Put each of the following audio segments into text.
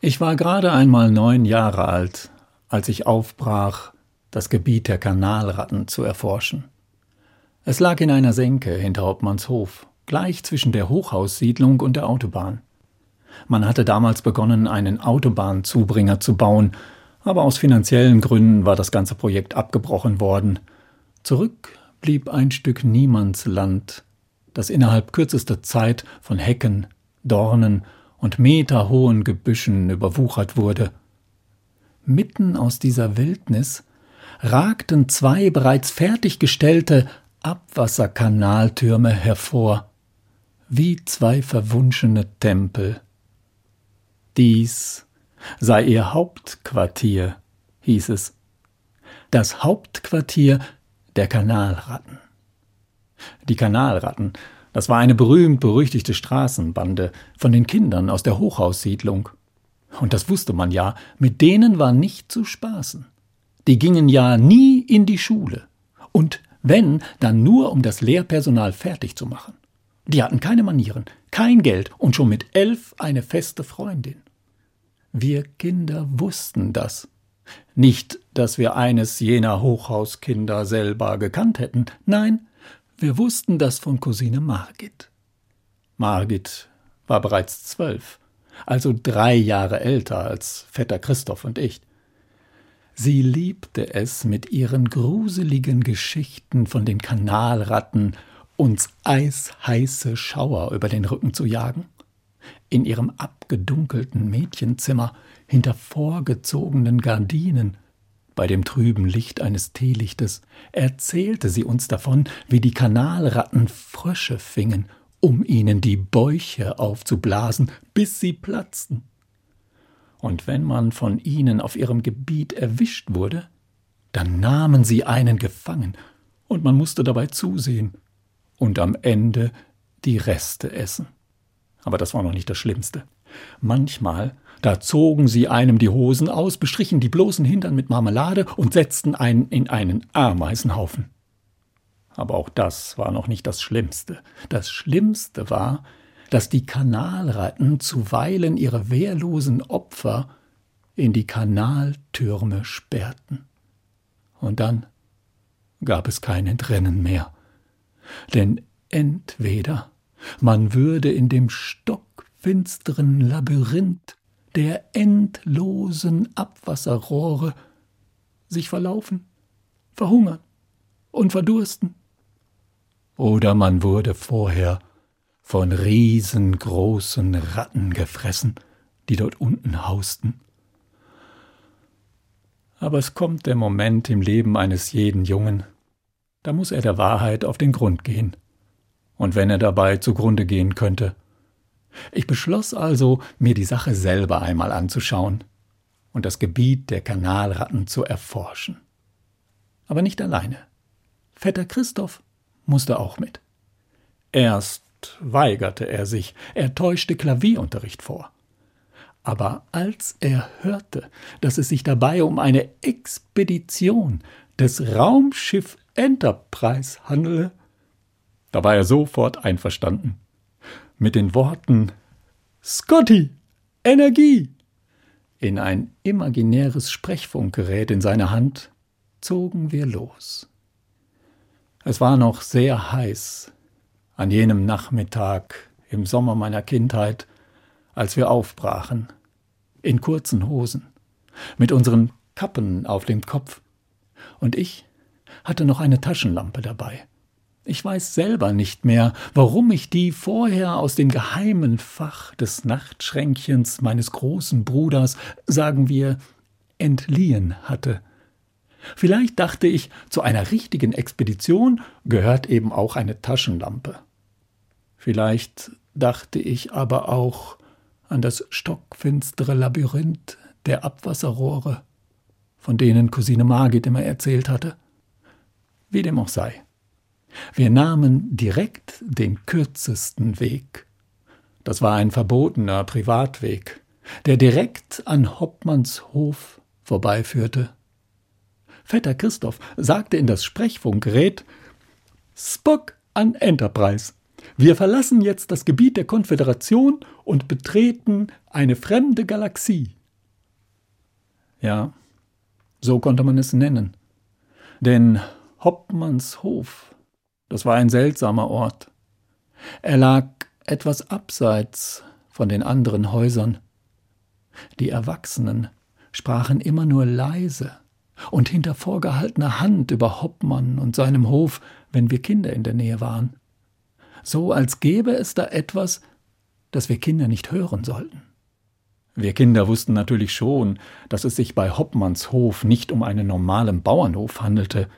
Ich war gerade einmal neun Jahre alt, als ich aufbrach, das Gebiet der Kanalratten zu erforschen. Es lag in einer Senke hinter Hauptmannshof, gleich zwischen der Hochhaussiedlung und der Autobahn. Man hatte damals begonnen, einen Autobahnzubringer zu bauen, aber aus finanziellen Gründen war das ganze Projekt abgebrochen worden. Zurück blieb ein Stück Niemandsland, das innerhalb kürzester Zeit von Hecken, Dornen und meterhohen Gebüschen überwuchert wurde. Mitten aus dieser Wildnis ragten zwei bereits fertiggestellte Abwasserkanaltürme hervor, wie zwei verwunschene Tempel. Dies sei ihr Hauptquartier, hieß es. Das Hauptquartier der Kanalratten. Die Kanalratten, das war eine berühmt-berüchtigte Straßenbande von den Kindern aus der Hochhaussiedlung. Und das wusste man ja, mit denen war nicht zu spaßen. Die gingen ja nie in die Schule. Und wenn, dann nur, um das Lehrpersonal fertig zu machen. Die hatten keine Manieren, kein Geld und schon mit elf eine feste Freundin. Wir Kinder wussten das. Nicht, dass wir eines jener Hochhauskinder selber gekannt hätten, nein, wir wussten das von Cousine Margit. Margit war bereits zwölf, also drei Jahre älter als Vetter Christoph und ich. Sie liebte es, mit ihren gruseligen Geschichten von den Kanalratten uns eisheiße Schauer über den Rücken zu jagen. In ihrem abgedunkelten Mädchenzimmer hinter vorgezogenen Gardinen bei dem trüben Licht eines Teelichtes erzählte sie uns davon, wie die Kanalratten Frösche fingen, um ihnen die Bäuche aufzublasen, bis sie platzten. Und wenn man von ihnen auf ihrem Gebiet erwischt wurde, dann nahmen sie einen gefangen, und man musste dabei zusehen und am Ende die Reste essen. Aber das war noch nicht das Schlimmste. Manchmal da zogen sie einem die Hosen aus, bestrichen die bloßen Hintern mit Marmelade und setzten einen in einen Ameisenhaufen. Aber auch das war noch nicht das Schlimmste. Das Schlimmste war, dass die Kanalratten zuweilen ihre wehrlosen Opfer in die Kanaltürme sperrten. Und dann gab es kein Entrennen mehr. Denn entweder man würde in dem stockfinsteren Labyrinth der endlosen Abwasserrohre sich verlaufen, verhungern und verdursten. Oder man wurde vorher von riesengroßen Ratten gefressen, die dort unten hausten. Aber es kommt der Moment im Leben eines jeden Jungen, da muss er der Wahrheit auf den Grund gehen. Und wenn er dabei zugrunde gehen könnte, ich beschloss also, mir die Sache selber einmal anzuschauen und das Gebiet der Kanalratten zu erforschen. Aber nicht alleine. Vetter Christoph musste auch mit. Erst weigerte er sich, er täuschte Klavierunterricht vor. Aber als er hörte, dass es sich dabei um eine Expedition des Raumschiff Enterprise handele, da war er sofort einverstanden mit den Worten Scotty, Energie in ein imaginäres Sprechfunkgerät in seiner Hand zogen wir los. Es war noch sehr heiß an jenem Nachmittag im Sommer meiner Kindheit, als wir aufbrachen, in kurzen Hosen, mit unseren Kappen auf dem Kopf, und ich hatte noch eine Taschenlampe dabei. Ich weiß selber nicht mehr, warum ich die vorher aus dem geheimen Fach des Nachtschränkchens meines großen Bruders, sagen wir, entliehen hatte. Vielleicht dachte ich, zu einer richtigen Expedition gehört eben auch eine Taschenlampe. Vielleicht dachte ich aber auch an das stockfinstere Labyrinth der Abwasserrohre, von denen Cousine Margit immer erzählt hatte. Wie dem auch sei. Wir nahmen direkt den kürzesten Weg. Das war ein verbotener Privatweg, der direkt an Hoppmanns Hof vorbeiführte. Vetter Christoph sagte in das Sprechfunkgerät Spock an Enterprise. Wir verlassen jetzt das Gebiet der Konföderation und betreten eine fremde Galaxie. Ja, so konnte man es nennen. Denn Hoppmanns Hof, das war ein seltsamer Ort. Er lag etwas abseits von den anderen Häusern. Die Erwachsenen sprachen immer nur leise und hinter vorgehaltener Hand über Hoppmann und seinem Hof, wenn wir Kinder in der Nähe waren. So als gäbe es da etwas, das wir Kinder nicht hören sollten. Wir Kinder wussten natürlich schon, dass es sich bei Hoppmanns Hof nicht um einen normalen Bauernhof handelte,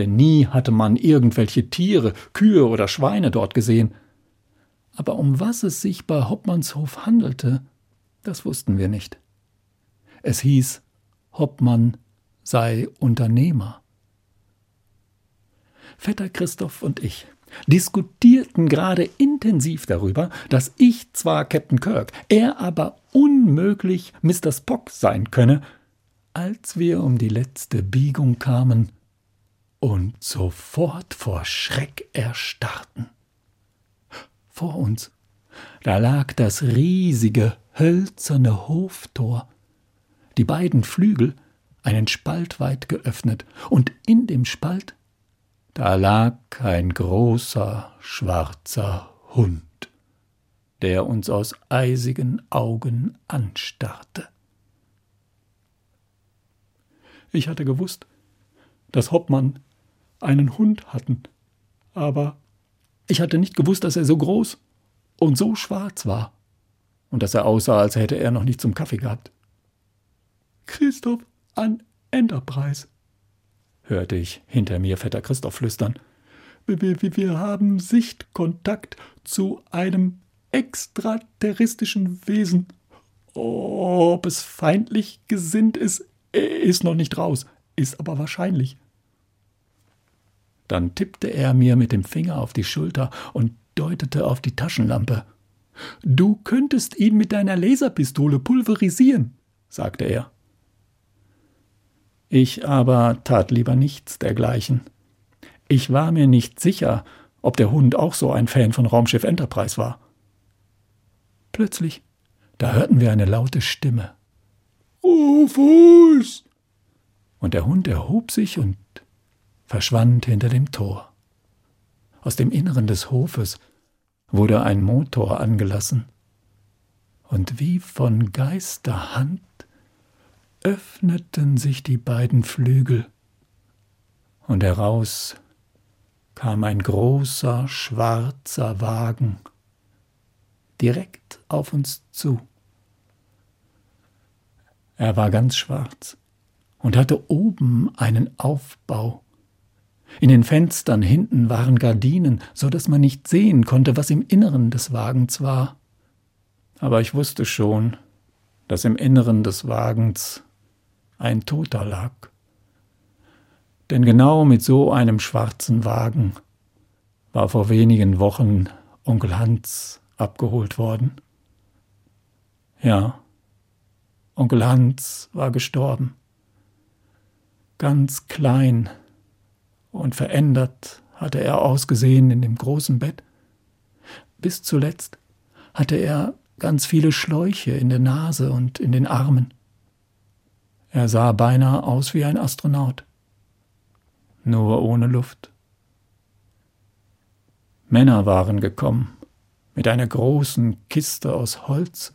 denn nie hatte man irgendwelche Tiere, Kühe oder Schweine dort gesehen. Aber um was es sich bei Hoppmanns Hof handelte, das wussten wir nicht. Es hieß, Hoppmann sei Unternehmer. Vetter Christoph und ich diskutierten gerade intensiv darüber, dass ich zwar Captain Kirk, er aber unmöglich Mr. Spock sein könne, als wir um die letzte Biegung kamen und sofort vor Schreck erstarrten. Vor uns, da lag das riesige hölzerne Hoftor, die beiden Flügel einen Spalt weit geöffnet, und in dem Spalt da lag ein großer schwarzer Hund, der uns aus eisigen Augen anstarrte. Ich hatte gewusst, dass Hoppmann einen Hund hatten, aber ich hatte nicht gewusst, dass er so groß und so schwarz war und dass er aussah, als hätte er noch nicht zum Kaffee gehabt. Christoph an Enterprise, hörte ich hinter mir Vetter Christoph flüstern. Wir, wir, wir haben Sichtkontakt zu einem extraterrestrischen Wesen. Ob es feindlich gesinnt ist, ist noch nicht raus, ist aber wahrscheinlich. Dann tippte er mir mit dem Finger auf die Schulter und deutete auf die Taschenlampe. Du könntest ihn mit deiner Laserpistole pulverisieren, sagte er. Ich aber tat lieber nichts dergleichen. Ich war mir nicht sicher, ob der Hund auch so ein Fan von Raumschiff Enterprise war. Plötzlich, da hörten wir eine laute Stimme. Rufus! Und der Hund erhob sich und verschwand hinter dem Tor. Aus dem Inneren des Hofes wurde ein Motor angelassen, und wie von Geisterhand öffneten sich die beiden Flügel, und heraus kam ein großer schwarzer Wagen direkt auf uns zu. Er war ganz schwarz und hatte oben einen Aufbau. In den Fenstern hinten waren Gardinen, so dass man nicht sehen konnte, was im Inneren des Wagens war. Aber ich wusste schon, dass im Inneren des Wagens ein Toter lag. Denn genau mit so einem schwarzen Wagen war vor wenigen Wochen Onkel Hans abgeholt worden. Ja, Onkel Hans war gestorben. Ganz klein und verändert hatte er ausgesehen in dem großen Bett. Bis zuletzt hatte er ganz viele Schläuche in der Nase und in den Armen. Er sah beinahe aus wie ein Astronaut. Nur ohne Luft. Männer waren gekommen, mit einer großen Kiste aus Holz,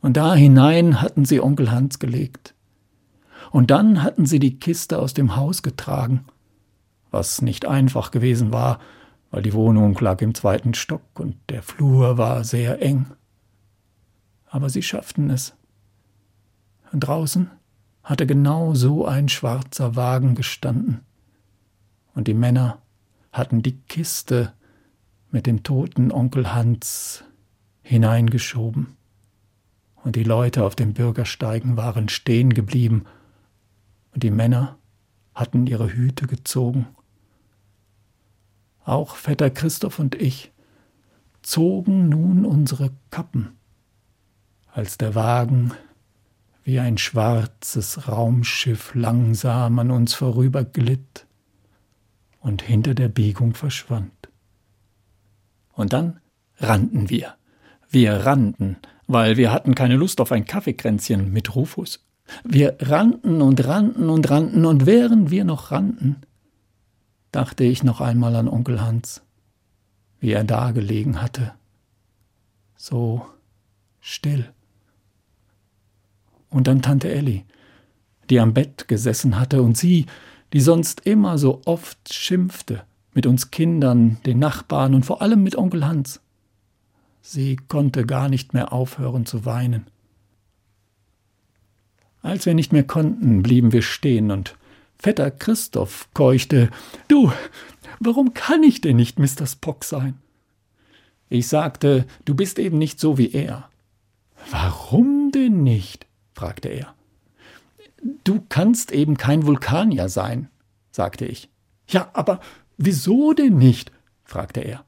und da hinein hatten sie Onkel Hans gelegt. Und dann hatten sie die Kiste aus dem Haus getragen, was nicht einfach gewesen war, weil die Wohnung lag im zweiten Stock und der Flur war sehr eng. Aber sie schafften es. Und draußen hatte genau so ein schwarzer Wagen gestanden, und die Männer hatten die Kiste mit dem toten Onkel Hans hineingeschoben, und die Leute auf den Bürgersteigen waren stehen geblieben, und die Männer hatten ihre Hüte gezogen. Auch Vetter Christoph und ich zogen nun unsere Kappen, als der Wagen wie ein schwarzes Raumschiff langsam an uns vorüberglitt und hinter der Biegung verschwand. Und dann rannten wir. Wir rannten, weil wir hatten keine Lust auf ein Kaffeekränzchen mit Rufus. Wir rannten und rannten und rannten, und während wir noch rannten, dachte ich noch einmal an Onkel Hans, wie er da gelegen hatte, so still. Und an Tante Elli, die am Bett gesessen hatte, und sie, die sonst immer so oft schimpfte, mit uns Kindern, den Nachbarn und vor allem mit Onkel Hans. Sie konnte gar nicht mehr aufhören zu weinen. Als wir nicht mehr konnten, blieben wir stehen und Vetter Christoph keuchte: Du, warum kann ich denn nicht Mr. Spock sein? Ich sagte: Du bist eben nicht so wie er. Warum denn nicht? fragte er. Du kannst eben kein Vulkanier sein, sagte ich. Ja, aber wieso denn nicht? fragte er.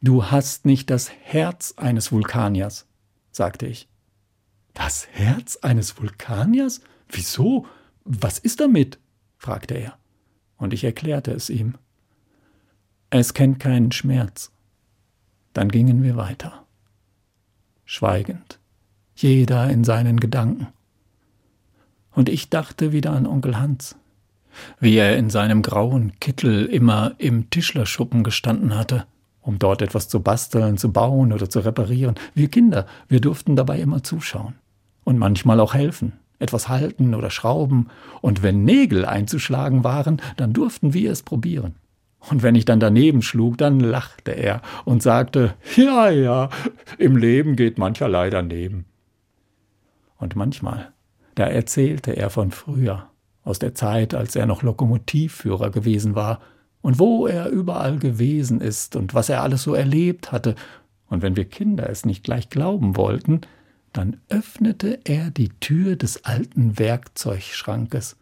Du hast nicht das Herz eines Vulkaniers, sagte ich. Das Herz eines Vulkaniers? Wieso? Was ist damit? Fragte er. Und ich erklärte es ihm. Es kennt keinen Schmerz. Dann gingen wir weiter. Schweigend, jeder in seinen Gedanken und ich dachte wieder an Onkel Hans, wie er in seinem grauen Kittel immer im Tischlerschuppen gestanden hatte, um dort etwas zu basteln, zu bauen oder zu reparieren. Wir Kinder, wir durften dabei immer zuschauen und manchmal auch helfen, etwas halten oder schrauben, und wenn Nägel einzuschlagen waren, dann durften wir es probieren. Und wenn ich dann daneben schlug, dann lachte er und sagte, ja, ja, im Leben geht mancherlei daneben. Und manchmal da erzählte er von früher, aus der Zeit, als er noch Lokomotivführer gewesen war, und wo er überall gewesen ist und was er alles so erlebt hatte, und wenn wir Kinder es nicht gleich glauben wollten, dann öffnete er die Tür des alten Werkzeugschrankes,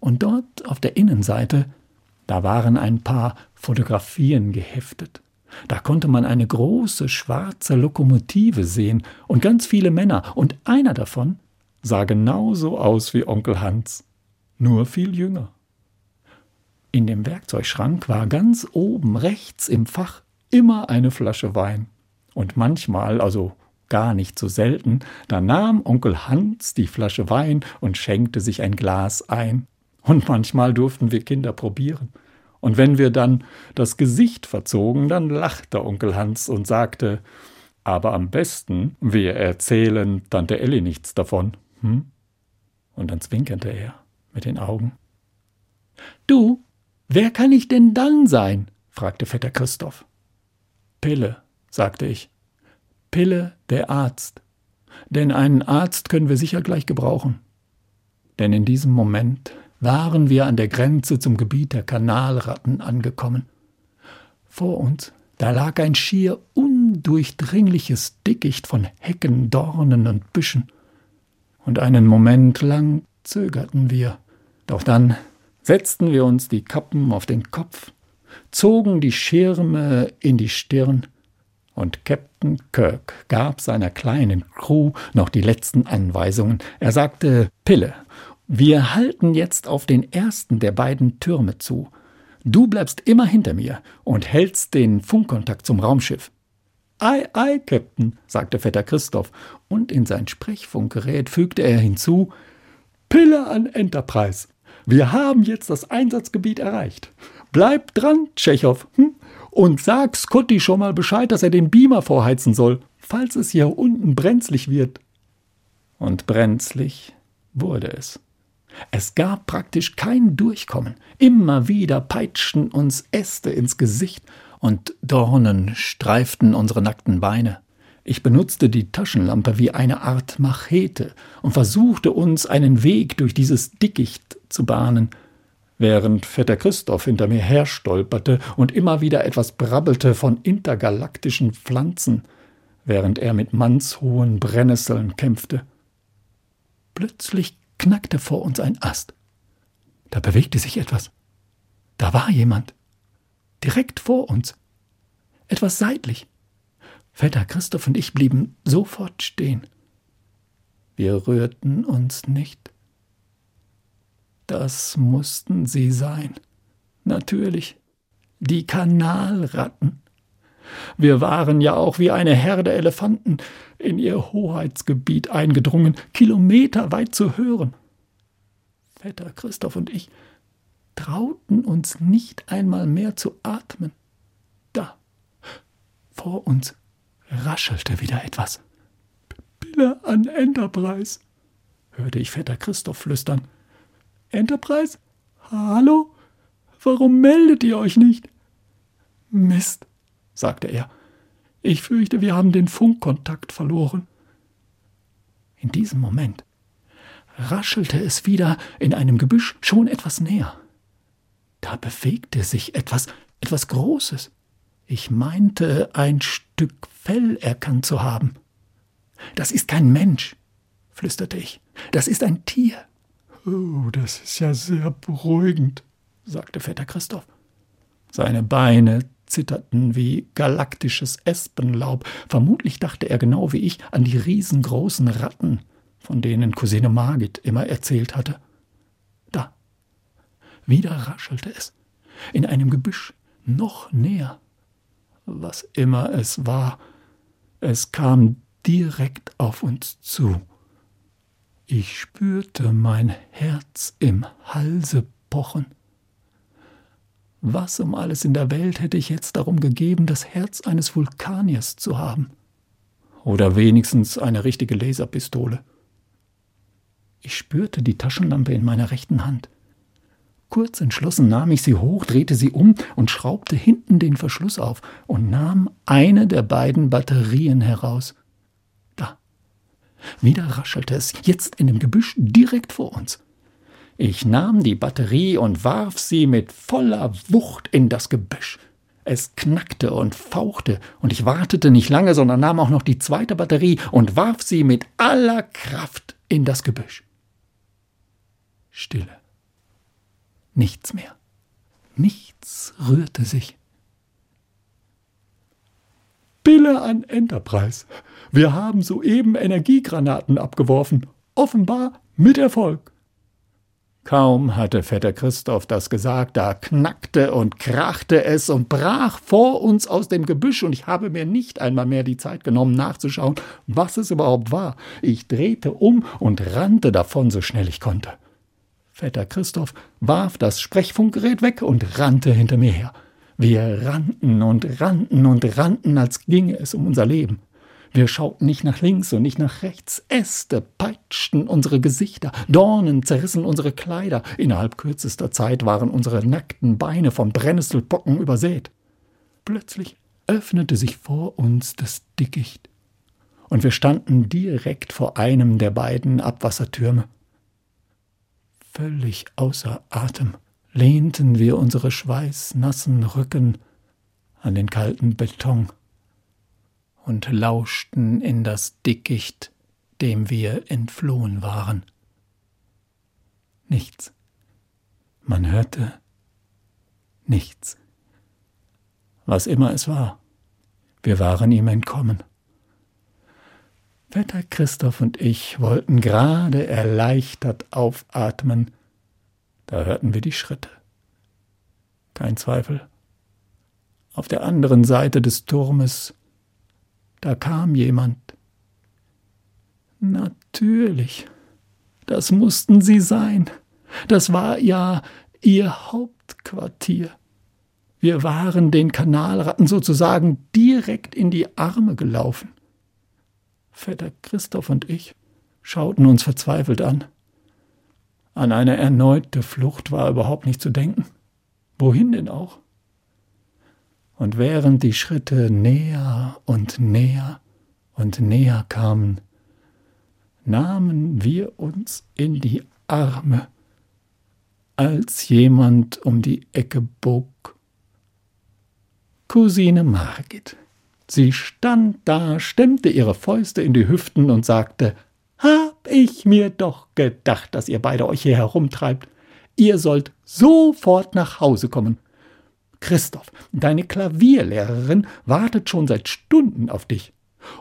und dort auf der Innenseite, da waren ein paar Fotografien geheftet. Da konnte man eine große schwarze Lokomotive sehen und ganz viele Männer, und einer davon sah genauso aus wie Onkel Hans, nur viel jünger. In dem Werkzeugschrank war ganz oben rechts im Fach immer eine Flasche Wein. Und manchmal, also gar nicht so selten, da nahm Onkel Hans die Flasche Wein und schenkte sich ein Glas ein. Und manchmal durften wir Kinder probieren. Und wenn wir dann das Gesicht verzogen, dann lachte Onkel Hans und sagte, aber am besten, wir erzählen Tante Elli nichts davon. Hm? Und dann zwinkerte er mit den Augen. Du, wer kann ich denn dann sein? fragte Vetter Christoph. Pille, sagte ich. Pille, der Arzt. Denn einen Arzt können wir sicher gleich gebrauchen. Denn in diesem Moment waren wir an der Grenze zum Gebiet der Kanalratten angekommen. Vor uns, da lag ein schier undurchdringliches Dickicht von Hecken, Dornen und Büschen und einen Moment lang zögerten wir. Doch dann setzten wir uns die Kappen auf den Kopf, zogen die Schirme in die Stirn, und Captain Kirk gab seiner kleinen Crew noch die letzten Anweisungen. Er sagte Pille, wir halten jetzt auf den ersten der beiden Türme zu. Du bleibst immer hinter mir und hältst den Funkkontakt zum Raumschiff. Ei, ei, Captain, sagte Vetter Christoph, und in sein Sprechfunkgerät fügte er hinzu Pille an Enterprise. Wir haben jetzt das Einsatzgebiet erreicht. Bleib dran, Tschechow, hm? Und sag Scotty schon mal Bescheid, dass er den Beamer vorheizen soll, falls es hier unten brenzlig wird. Und brenzlig wurde es. Es gab praktisch kein Durchkommen. Immer wieder peitschten uns Äste ins Gesicht und Dornen streiften unsere nackten Beine. Ich benutzte die Taschenlampe wie eine Art Machete und versuchte uns einen Weg durch dieses Dickicht zu bahnen, während Vetter Christoph hinter mir herstolperte und immer wieder etwas brabbelte von intergalaktischen Pflanzen, während er mit mannshohen Brennnesseln kämpfte. Plötzlich knackte vor uns ein Ast. Da bewegte sich etwas. Da war jemand direkt vor uns, etwas seitlich. Vetter Christoph und ich blieben sofort stehen. Wir rührten uns nicht. Das mussten sie sein. Natürlich. Die Kanalratten. Wir waren ja auch wie eine Herde Elefanten in ihr Hoheitsgebiet eingedrungen, kilometerweit zu hören. Vetter Christoph und ich trauten uns nicht einmal mehr zu atmen. Da, vor uns raschelte wieder etwas. Pille an Enterprise, hörte ich Vetter Christoph flüstern. Enterprise? Hallo? Warum meldet ihr euch nicht? Mist, sagte er. Ich fürchte, wir haben den Funkkontakt verloren. In diesem Moment raschelte es wieder in einem Gebüsch schon etwas näher. Da bewegte sich etwas, etwas Großes. Ich meinte, ein Stück Fell erkannt zu haben. Das ist kein Mensch, flüsterte ich. Das ist ein Tier. Oh, das ist ja sehr beruhigend, sagte Vetter Christoph. Seine Beine zitterten wie galaktisches Espenlaub. Vermutlich dachte er genau wie ich an die riesengroßen Ratten, von denen Cousine Margit immer erzählt hatte. Da. Wieder raschelte es. In einem Gebüsch. Noch näher. Was immer es war, es kam direkt auf uns zu. Ich spürte mein Herz im Halse pochen. Was um alles in der Welt hätte ich jetzt darum gegeben, das Herz eines Vulkaniers zu haben? Oder wenigstens eine richtige Laserpistole. Ich spürte die Taschenlampe in meiner rechten Hand. Kurz entschlossen nahm ich sie hoch, drehte sie um und schraubte hinten den Verschluss auf und nahm eine der beiden Batterien heraus. Wieder raschelte es, jetzt in dem Gebüsch direkt vor uns. Ich nahm die Batterie und warf sie mit voller Wucht in das Gebüsch. Es knackte und fauchte, und ich wartete nicht lange, sondern nahm auch noch die zweite Batterie und warf sie mit aller Kraft in das Gebüsch. Stille. Nichts mehr. Nichts rührte sich. Bille an Enterprise. Wir haben soeben Energiegranaten abgeworfen. Offenbar mit Erfolg. Kaum hatte Vetter Christoph das gesagt, da knackte und krachte es und brach vor uns aus dem Gebüsch, und ich habe mir nicht einmal mehr die Zeit genommen, nachzuschauen, was es überhaupt war. Ich drehte um und rannte davon, so schnell ich konnte. Vetter Christoph warf das Sprechfunkgerät weg und rannte hinter mir her. Wir rannten und rannten und rannten, als ginge es um unser Leben. Wir schauten nicht nach links und nicht nach rechts. Äste peitschten unsere Gesichter, Dornen zerrissen unsere Kleider. Innerhalb kürzester Zeit waren unsere nackten Beine von Brennnesselpocken übersät. Plötzlich öffnete sich vor uns das Dickicht, und wir standen direkt vor einem der beiden Abwassertürme. Völlig außer Atem lehnten wir unsere schweißnassen Rücken an den kalten Beton und lauschten in das Dickicht, dem wir entflohen waren. Nichts. Man hörte nichts. Was immer es war, wir waren ihm entkommen. Vetter Christoph und ich wollten gerade erleichtert aufatmen, da hörten wir die Schritte. Kein Zweifel. Auf der anderen Seite des Turmes da kam jemand. Natürlich, das mussten sie sein. Das war ja ihr Hauptquartier. Wir waren den Kanalratten sozusagen direkt in die Arme gelaufen. Vetter Christoph und ich schauten uns verzweifelt an. An eine erneute Flucht war überhaupt nicht zu denken. Wohin denn auch? und während die Schritte näher und näher und näher kamen, nahmen wir uns in die Arme, als jemand um die Ecke bog. Cousine Margit. Sie stand da, stemmte ihre Fäuste in die Hüften und sagte, Hab ich mir doch gedacht, dass ihr beide euch hier herumtreibt. Ihr sollt sofort nach Hause kommen. Christoph, deine Klavierlehrerin wartet schon seit Stunden auf dich.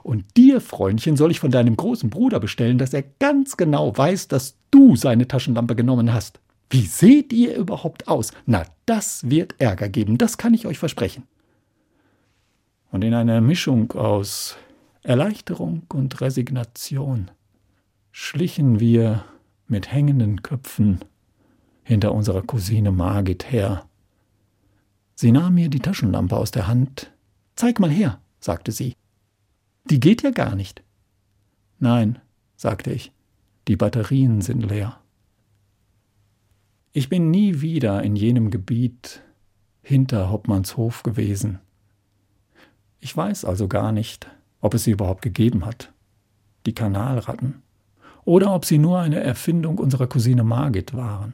Und dir, Freundchen, soll ich von deinem großen Bruder bestellen, dass er ganz genau weiß, dass du seine Taschenlampe genommen hast. Wie seht ihr überhaupt aus? Na, das wird Ärger geben, das kann ich euch versprechen. Und in einer Mischung aus Erleichterung und Resignation schlichen wir mit hängenden Köpfen hinter unserer Cousine Margit her. Sie nahm mir die Taschenlampe aus der Hand. Zeig mal her, sagte sie. Die geht ja gar nicht. Nein, sagte ich, die Batterien sind leer. Ich bin nie wieder in jenem Gebiet hinter Hoppmannshof gewesen. Ich weiß also gar nicht, ob es sie überhaupt gegeben hat, die Kanalratten, oder ob sie nur eine Erfindung unserer Cousine Margit waren.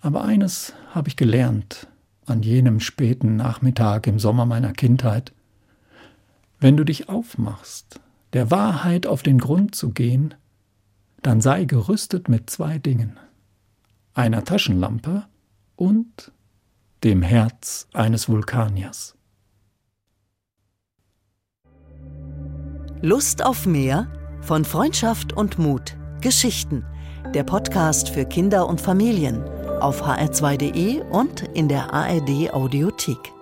Aber eines habe ich gelernt an jenem späten Nachmittag im Sommer meiner Kindheit. Wenn du dich aufmachst, der Wahrheit auf den Grund zu gehen, dann sei gerüstet mit zwei Dingen einer Taschenlampe und dem Herz eines Vulkaniers. Lust auf mehr von Freundschaft und Mut. Geschichten. Der Podcast für Kinder und Familien auf hr2.de und in der ARD Audiothek.